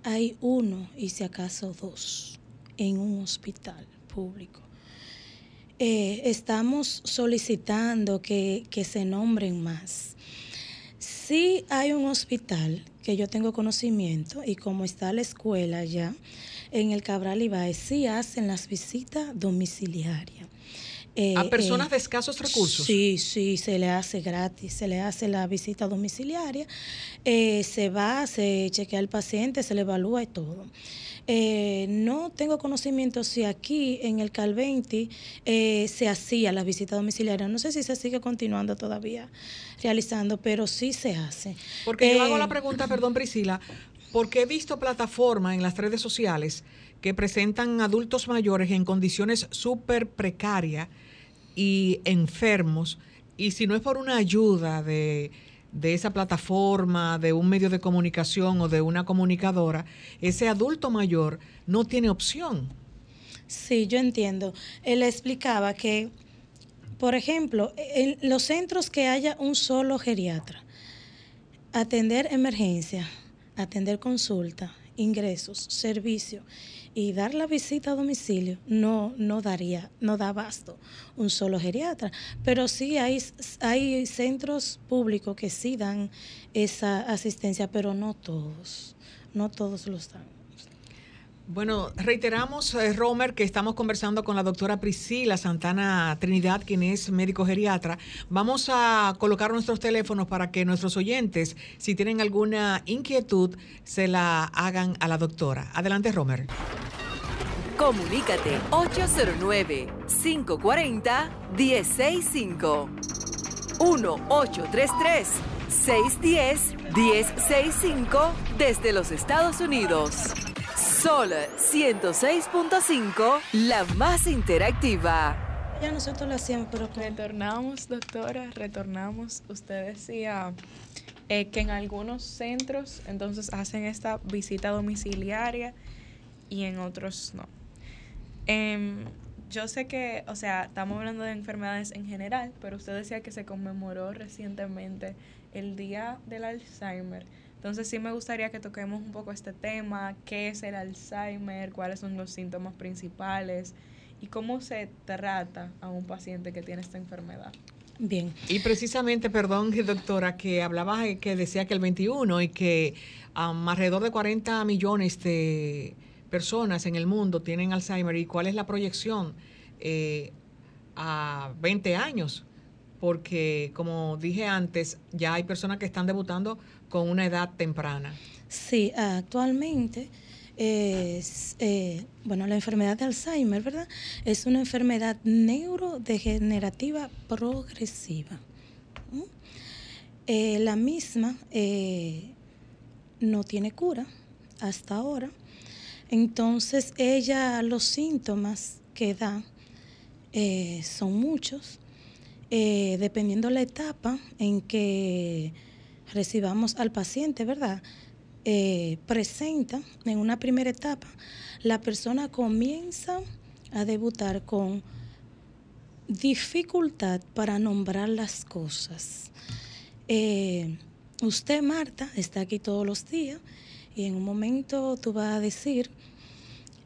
hay uno y si acaso dos en un hospital público. estamos solicitando que, que, se nombren más. Sí hay un hospital que yo tengo conocimiento y como está la escuela ya, en el Cabral Ibáez sí hacen las visitas domiciliarias.
Eh, ¿A personas eh, de escasos recursos?
Sí, sí, se le hace gratis, se le hace la visita domiciliaria, eh, se va, se chequea al paciente, se le evalúa y todo. no tengo conocimiento si aquí en el Calventi se hacía la visita domiciliaria. No sé si se sigue continuando todavía realizando, pero sí se hace.
Porque yo hago la pregunta, perdón Priscila, porque he visto plataformas en las redes sociales que presentan adultos mayores en condiciones súper precarias y enfermos, y si no es por una ayuda de, de esa plataforma, de un medio de comunicación o de una comunicadora, ese adulto mayor no tiene opción.
Sí, yo entiendo. Él explicaba que, por ejemplo, en los centros que haya un solo geriatra, atender emergencia, atender consulta, ingresos, servicio y dar la visita a domicilio no, no daría, no da abasto un solo geriatra. Pero sí hay, hay centros públicos que sí dan esa asistencia, pero no todos, no todos los dan.
Bueno, reiteramos, eh, Romer, que estamos conversando con la doctora Priscila Santana Trinidad, quien es médico geriatra. Vamos a colocar nuestros teléfonos para que nuestros oyentes, si tienen alguna inquietud, se la hagan a la doctora. Adelante, Romer.
Comunícate 809-540-1065. 1-833-610-1065 desde los Estados Unidos. Sol 106.5, la más interactiva.
Ya nosotros lo hacíamos, pero retornamos, doctora, retornamos. Usted decía eh, que en algunos centros entonces hacen esta visita domiciliaria y en otros no. Em, yo sé que, o sea, estamos hablando de enfermedades en general, pero usted decía que se conmemoró recientemente el Día del Alzheimer. Entonces sí me gustaría que toquemos un poco este tema, qué es el Alzheimer, cuáles son los síntomas principales y cómo se trata a un paciente que tiene esta enfermedad.
Bien. Y precisamente, perdón, doctora, que hablaba que decía que el 21 y que alrededor de 40 millones de personas en el mundo tienen Alzheimer y cuál es la proyección eh, a 20 años, porque como dije antes, ya hay personas que están debutando con una edad temprana.
Sí, actualmente es, eh, bueno, la enfermedad de Alzheimer, ¿verdad? Es una enfermedad neurodegenerativa progresiva. Eh, la misma eh, no tiene cura hasta ahora. Entonces, ella, los síntomas que da son muchos, dependiendo la etapa en que recibamos al paciente, ¿verdad? Eh, presenta en una primera etapa, la persona comienza a debutar con dificultad para nombrar las cosas. Eh, usted, Marta, está aquí todos los días y en un momento tú vas a decir,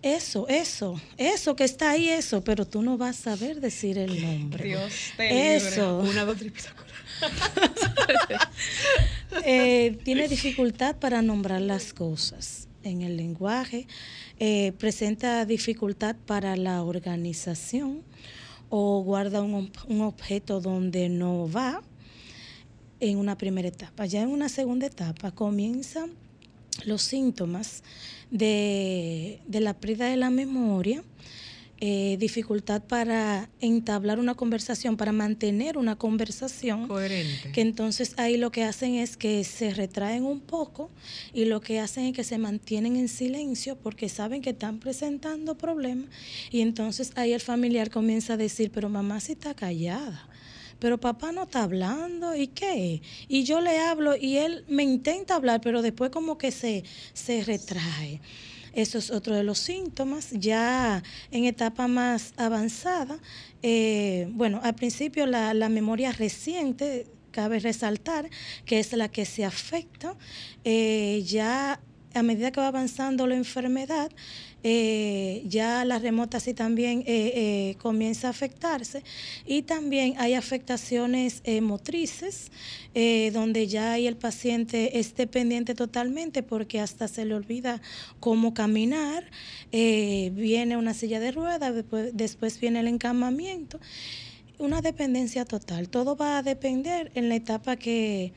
eso, eso, eso que está ahí, eso, pero tú no vas a saber decir el nombre.
Dios te
Eso. Una, dos,
Eh, tiene dificultad para nombrar las cosas en el lenguaje, eh, presenta dificultad para la organización o guarda un, un, objeto donde no va en una primera etapa. Ya en una segunda etapa comienzan los síntomas de, de la pérdida de la memoria, eh, dificultad para entablar una conversación, para mantener una conversación.
Coherente.
Que entonces ahí lo que hacen es que se retraen un poco y lo que hacen es que se mantienen en silencio porque saben que están presentando problemas y entonces ahí el familiar comienza a decir, pero mamá sí está callada pero papá no está hablando, ¿y qué? Y yo le hablo y él me intenta hablar, pero después como que se, se retrae. Eso es otro de los síntomas. Ya en etapa más avanzada, eh, bueno, al principio la, memoria reciente, cabe resaltar, que es la que se afecta, eh, ya a medida que va avanzando la enfermedad, eh, ya la remota sí también eh, eh, comienza a afectarse y también hay afectaciones motrices donde ya el paciente esté pendiente totalmente porque hasta se le olvida cómo caminar, viene una silla de ruedas, después, después viene el encamamiento, una dependencia total. Todo va a depender en la etapa que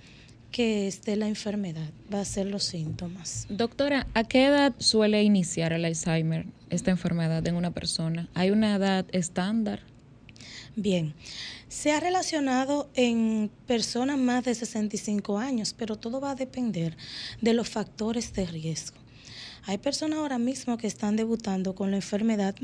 que esté la enfermedad, va a ser los síntomas.
Doctora, ¿a qué edad suele iniciar el Alzheimer, esta enfermedad en una persona? ¿Hay una edad estándar?
Bien, se ha relacionado en personas más de 65 años, pero todo va a depender de los factores de riesgo. Hay personas ahora mismo que están debutando con la enfermedad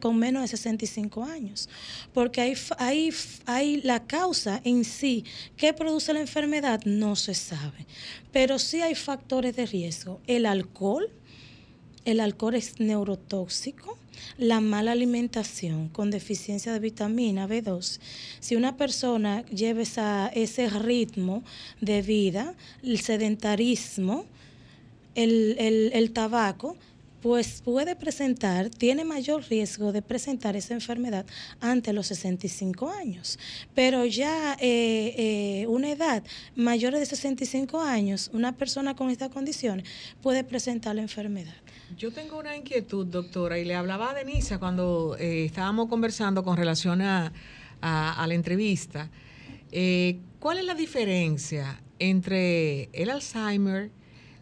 con menos de 65 años, porque hay, hay, hay la causa en sí que produce la enfermedad no se sabe, pero sí hay factores de riesgo. El alcohol, el alcohol es neurotóxico, la mala alimentación con deficiencia de vitamina B2. Si una persona lleva ese ritmo de vida, el sedentarismo, el, tabaco, pues puede presentar, tiene mayor riesgo de presentar esa enfermedad ante los 65 años. Pero ya eh, eh, una edad mayor de 65 años, una persona con estas condiciones puede presentar la enfermedad.
Yo tengo una inquietud, doctora, y le hablaba a Denisa cuando eh, estábamos conversando con relación a, a la entrevista. ¿Cuál es la diferencia entre el Alzheimer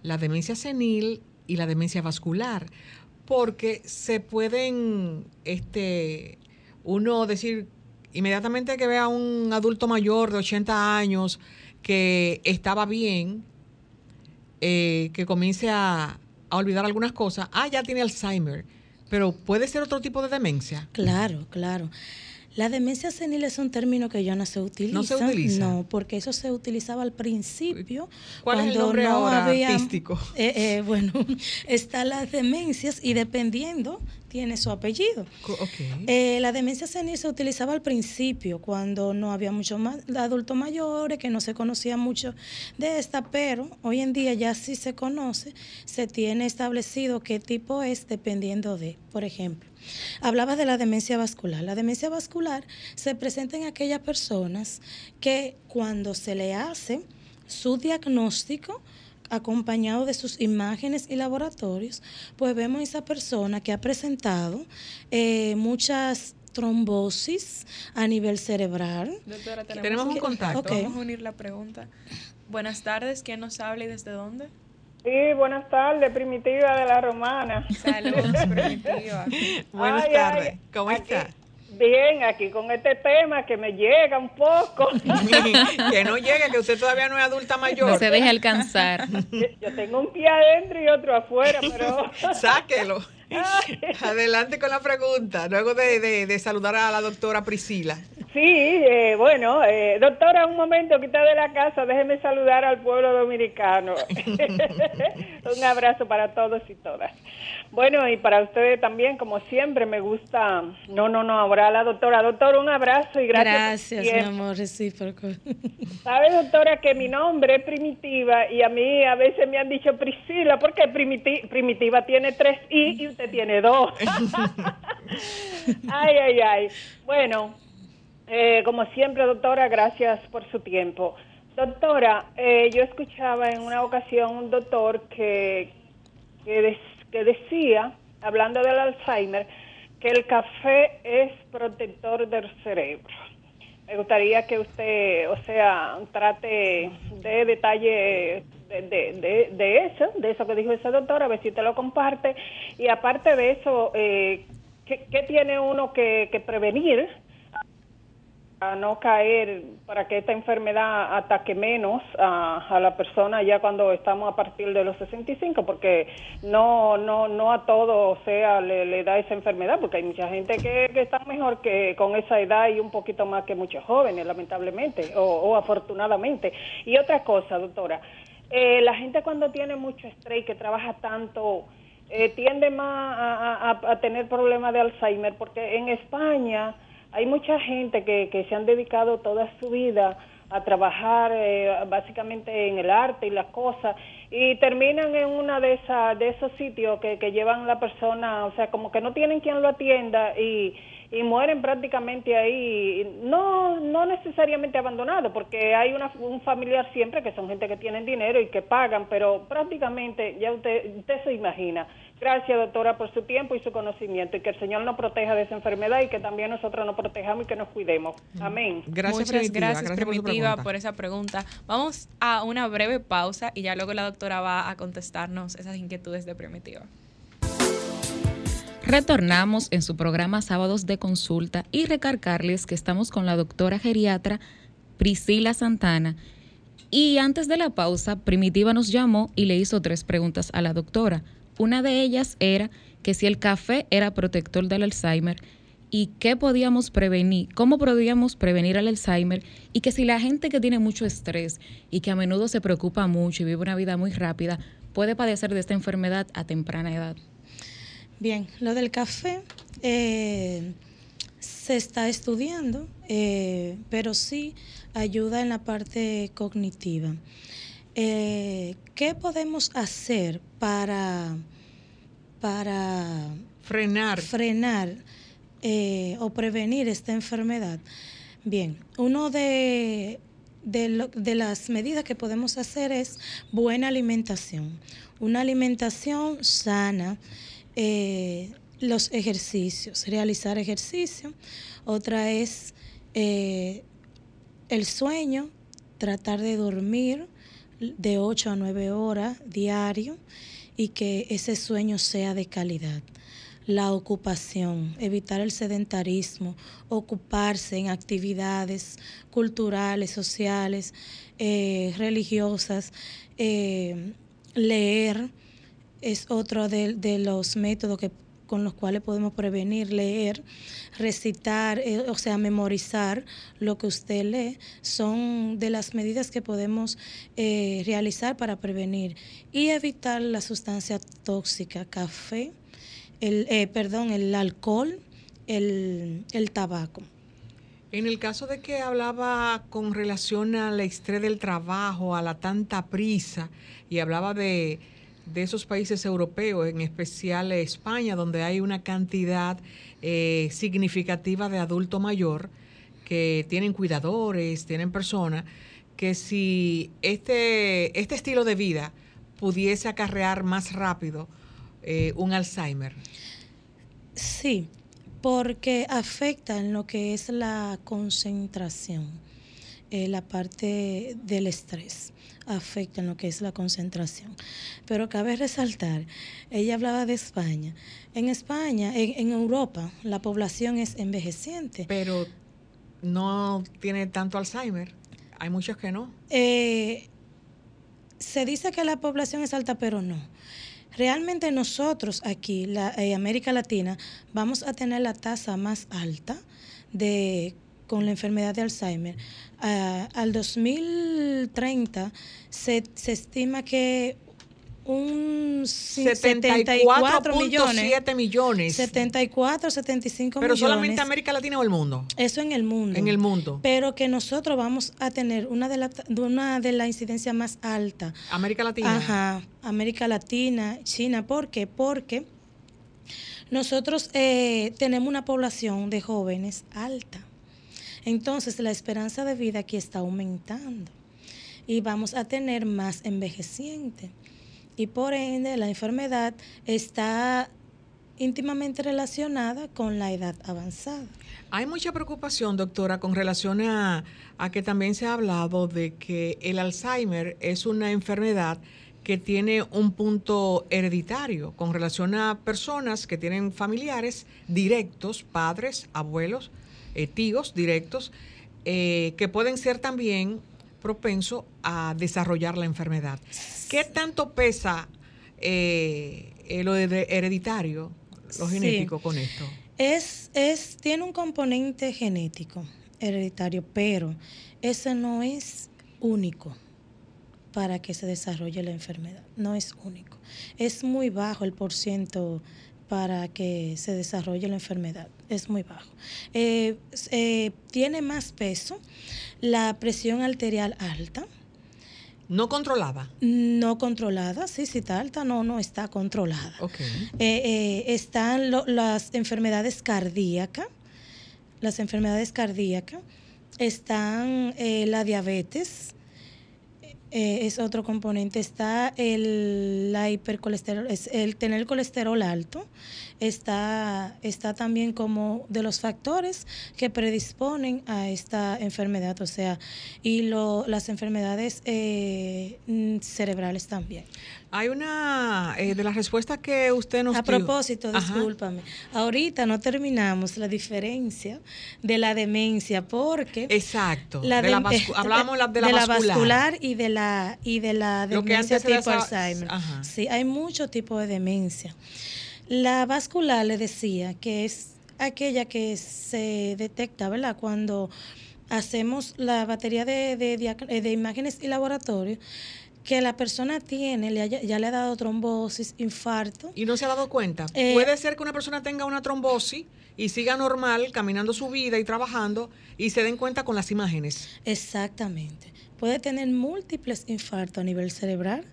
la demencia senil y la demencia vascular, porque se pueden, este, uno decir inmediatamente que vea a un adulto mayor de 80 años que estaba bien, eh, que comience a, a olvidar algunas cosas, ah, ya tiene Alzheimer, pero puede ser otro tipo de demencia.
Claro, claro. La demencia senil es un término que ya no se utiliza.
No se utiliza.
No, porque eso se utilizaba al principio.
¿Cuál es el nombre ahora artístico?
Eh, eh, bueno, están las demencias y dependiendo tiene su apellido. Eh, la demencia senil se utilizaba al principio, cuando no había muchos más adultos mayores, que no se conocía mucho de esta, pero hoy en día ya sí se conoce, se tiene establecido qué tipo es dependiendo de, por ejemplo. Hablaba de la demencia vascular. La demencia vascular se presenta en aquellas personas que cuando se le hace su diagnóstico, acompañado de sus imágenes y laboratorios, pues vemos a esa persona que ha presentado eh, muchas trombosis a nivel cerebral.
Doctora, tenemos, un contacto. Vamos a unir la pregunta. Buenas tardes, ¿quién nos habla y desde dónde?
Sí, buenas tardes, Primitiva de la Romana.
Saludos, Primitiva.
Buenas
Ay,
tardes.
ay,
¿Cómo
aquí-
está?
Bien, aquí con este tema que me llega un poco.
que no llegue, que usted todavía no es adulta mayor.
No se deje alcanzar.
Yo- Yo tengo un pie adentro y otro afuera, pero...
Sáquelo. Adelante con la pregunta, luego de, de- de saludar a la doctora Priscila.
Sí, eh, bueno, eh, doctora, un momento está de la casa, déjeme saludar al pueblo dominicano. un abrazo para todos y todas. Bueno, y para ustedes también, como siempre, me gusta... No, no, no, ahora la doctora. Doctora, un abrazo y gracias.
Gracias, mi amor, recíproco.
Sabe, doctora, que mi nombre es Primitiva y a mí a veces me han dicho Priscila porque Primiti- Primitiva tiene tres I y usted tiene dos. ay, ay, ay. Bueno, eh, como siempre, doctora, gracias por su tiempo. Doctora, eh, yo escuchaba en una ocasión un doctor que, que, des- que decía, hablando del Alzheimer, que el café es protector del cerebro. Me gustaría que usted, o sea, trate de detalle de, de, de, eso, de eso que dijo ese doctor, a ver si te lo comparte. Y aparte de eso, eh, ¿qué, qué tiene uno que, que prevenir a no caer, para que esta enfermedad ataque menos a, a la persona ya cuando estamos a partir de los 65, porque no no no a todo, o sea, le, da esa enfermedad, porque hay mucha gente que, está mejor que con esa edad y un poquito más que muchos jóvenes, lamentablemente, o, afortunadamente. Y otra cosa, doctora, eh, la gente cuando tiene mucho estrés, que trabaja tanto, eh, tiende más a tener problemas de Alzheimer, porque en España hay mucha gente que, que se han dedicado toda su vida a trabajar eh, básicamente en el arte y las cosas y terminan en una de de esos sitios que, que llevan la persona, o sea, como que no tienen quien lo atienda y, y mueren prácticamente ahí, no no necesariamente abandonados, porque hay una, un familiar siempre que son gente que tienen dinero y que pagan, pero prácticamente ya usted usted se imagina. Gracias, doctora, por su tiempo y su conocimiento y que el Señor nos proteja de esa enfermedad y que también nosotros nos protejamos y que nos cuidemos. Amén.
Gracias,
Muchas
Primitiva.
gracias,
por
Primitiva,
pregunta.
por esa pregunta. Vamos a una breve pausa y ya luego la doctora va a contestarnos esas inquietudes de Primitiva.
Retornamos en su programa Sábados de Consulta y recargarles que estamos con la doctora geriatra Priscila Santana. Y antes de la pausa, Primitiva nos llamó y le hizo tres preguntas a la doctora. Una de ellas era que si el café era protector del Alzheimer y qué podíamos prevenir, cómo podíamos prevenir el Alzheimer y que si la gente que tiene mucho estrés y que a menudo se preocupa mucho y vive una vida muy rápida puede padecer de esta enfermedad a temprana edad.
Bien, lo del café eh, se está estudiando, eh, pero sí ayuda en la parte cognitiva. Eh, ¿Qué podemos hacer para, para
Frenar.
frenar eh, o prevenir esta enfermedad? Bien, uno de, de, lo- de las medidas que podemos hacer es buena alimentación. Una alimentación sana, eh, los ejercicios, realizar ejercicio. Otra es eh, el sueño, tratar de dormir de 8 a 9 horas diario y que ese sueño sea de calidad. La ocupación, evitar el sedentarismo, ocuparse en actividades culturales, sociales, eh, religiosas, eh, leer es otro de, de los métodos que con los cuales podemos prevenir, leer, recitar, eh, o sea, memorizar lo que usted lee, son de las medidas que podemos eh, realizar para prevenir y evitar la sustancia tóxica, café, el, eh, perdón, el alcohol, el, el tabaco.
En el caso de que hablaba con relación al estrés del trabajo, a la tanta prisa, y hablaba de, de esos países europeos, en especial España, donde hay una cantidad eh, significativa de adulto mayor que tienen cuidadores, tienen personas, que si este, este estilo de vida pudiese acarrear más rápido eh, un Alzheimer.
Sí, porque afecta en lo que es la concentración. eh, la parte del estrés afecta en lo que es la concentración. Pero cabe resaltar, ella hablaba de España. En España, en, Europa, la población es envejeciente.
Pero no tiene tanto Alzheimer. Hay muchos que no.
Eh, se dice que la población es alta, pero no. Realmente nosotros aquí, la, eh, América Latina, vamos a tener la tasa más alta de con la enfermedad de Alzheimer. Ah, al 2030 se, se estima que un 74 millones.
7 millones.
74, 75
Pero
millones.
Pero solamente América Latina o el mundo.
Eso en el mundo.
En el mundo.
Pero que nosotros vamos a tener una de la, una de la incidencia más alta.
América Latina.
Ajá, América Latina, China. ¿Por qué? Porque nosotros eh, tenemos una población de jóvenes alta. Entonces la esperanza de vida aquí está aumentando y vamos a tener más envejecientes. Y por ende la enfermedad está íntimamente relacionada con la edad avanzada.
Hay mucha preocupación, doctora, con relación a, a, que también se ha hablado de que el Alzheimer es una enfermedad que tiene un punto hereditario con relación a personas que tienen familiares directos, padres, abuelos, eh, tíos directos, eh, que pueden ser también propensos a desarrollar la enfermedad. ¿Qué tanto pesa eh, lo hereditario, lo genético con esto?
Es, es, tiene un componente genético hereditario, pero ese no es único para que se desarrolle la enfermedad. No es único. Es muy bajo el porciento para que se desarrolle la enfermedad. Es muy bajo. Eh, eh, tiene más peso la presión arterial alta.
¿No controlada?
No controlada, sí, sí está alta, no, no está controlada.
Okay.
Eh, están las enfermedades cardíacas, las enfermedades cardíacas, están la diabetes, eh, es otro componente. Está el, la hipercolesterol, es el tener colesterol alto, está, está también como de los factores que predisponen a esta enfermedad, o sea, y lo, las enfermedades eh, mm, cerebrales también.
Hay una eh, de las respuestas que usted nos
A propósito, discúlpame. Ahorita no terminamos la diferencia de la demencia porque
Exacto. La de, hablábamos de la,
vascular. vascular. y de la y de la demencia tipo Alzheimer. Sí, hay muchos tipos de demencia. La vascular le decía que es aquella que se detecta, ¿verdad? Cuando hacemos la batería de, de imágenes y laboratorio que la persona tiene, le ya le ha dado trombosis, infarto.
Y no se ha dado cuenta. Eh, Puede ser que una persona tenga una trombosis y siga normal, caminando su vida y trabajando, y se den cuenta con las imágenes.
Exactamente. Puede tener múltiples infartos a nivel cerebral,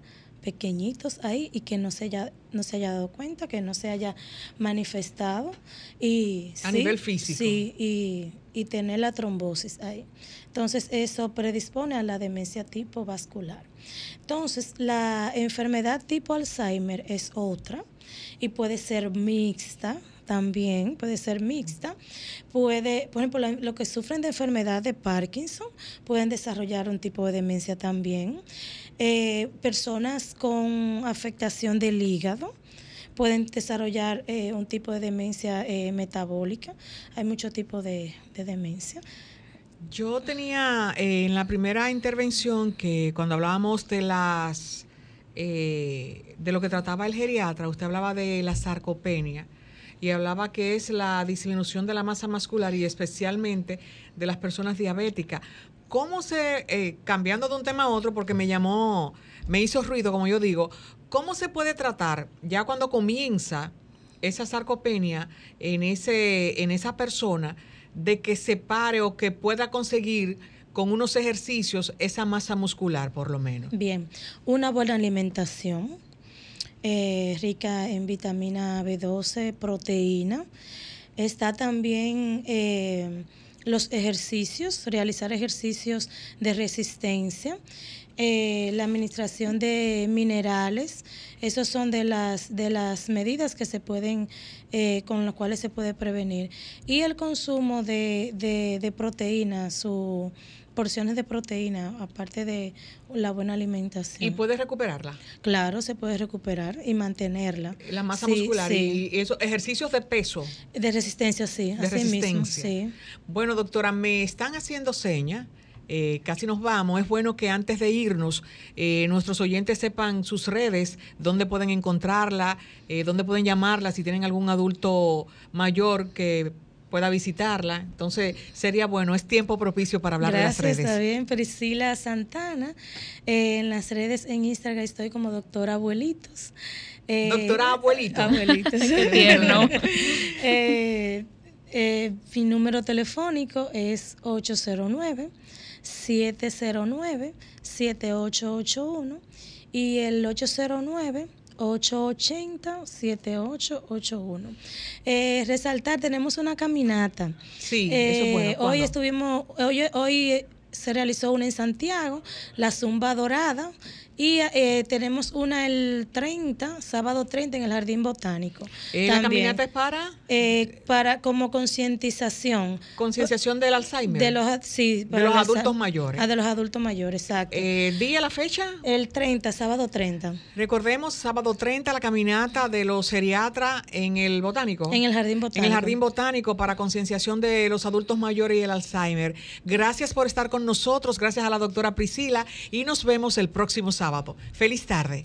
pequeñitos ahí, y que no se haya, no se haya dado cuenta, que no se haya manifestado. Y,
a nivel físico.
Sí, y, y tener la trombosis ahí. Entonces, eso predispone a la demencia tipo vascular. Entonces, la enfermedad tipo Alzheimer es otra y puede ser mixta también, puede ser mixta. Puede, por ejemplo, los que sufren de enfermedad de Parkinson pueden desarrollar un tipo de demencia también. Eh, personas con afectación del hígado pueden desarrollar eh, un tipo de demencia eh, metabólica. Hay muchos tipos de demencia.
Yo tenía eh, en la primera intervención que cuando hablábamos de las de lo que trataba el geriatra, usted hablaba de la sarcopenia y hablaba que es la disminución de la masa muscular y especialmente de las personas diabéticas. ¿Cómo se, eh, cambiando de un tema a otro, porque me llamó, me hizo ruido, como yo digo, ¿cómo se puede tratar ya cuando comienza esa sarcopenia en, ese, en esa persona? de que se pare o que pueda conseguir con unos ejercicios esa masa muscular, por lo menos?
Bien, una buena alimentación, eh, rica en vitamina B12, proteína. Está también eh, los ejercicios, realizar ejercicios de resistencia. Eh, la administración de minerales, esos son de las, de las medidas que se pueden, eh, con las cuales se puede prevenir. Y el consumo de, de, proteínas, su porciones de proteína, aparte de la buena alimentación.
¿Y puedes recuperarla?
Claro, se puede recuperar y mantenerla.
La masa
Sí,
muscular
sí.
y eso, ejercicios de peso.
De resistencia, sí.
de
así mismo,
resistencia.
sí.
Bueno, doctora, me están haciendo seña. eh, casi nos vamos. Es bueno que antes de irnos, eh, nuestros oyentes sepan sus redes, dónde pueden encontrarla, eh, dónde pueden llamarla, si tienen algún adulto mayor que pueda visitarla. Entonces, sería bueno, es tiempo propicio para hablar
Gracias,
de las
está
redes.
bien. Priscila Santana. Eh, en las redes, en Instagram estoy como doctora Abuelitos. Eh,
Doctora Abuelito.
Abuelitos.
Qué tierno.
Eh, eh, mi número telefónico es 809-709-7881 y el 809 880-7881. Eh, resaltar, tenemos una caminata.
Sí, eso es bueno.
Eh, hoy estuvimos, hoy, hoy eh, se realizó una en Santiago, la Zumba Dorada, y eh, tenemos una el 30, sábado 30 en el Jardín Botánico.
Eh, la caminata es para
eh, para como concientización
concienciación del Alzheimer.
de los, sí, para
los adultos mayores.
Ah, de los adultos mayores, exacto.
Eh, día, la fecha.
el 30, sábado 30,
Recordemos, sábado 30, la caminata de los geriatras en el Botánico.
en el Jardín
En
Botánico.
el Jardín Botánico para concienciación de los adultos mayores y el Alzheimer. Gracias por estar con nosotros, gracias a la doctora Priscila y nos vemos el próximo Feliz tarde.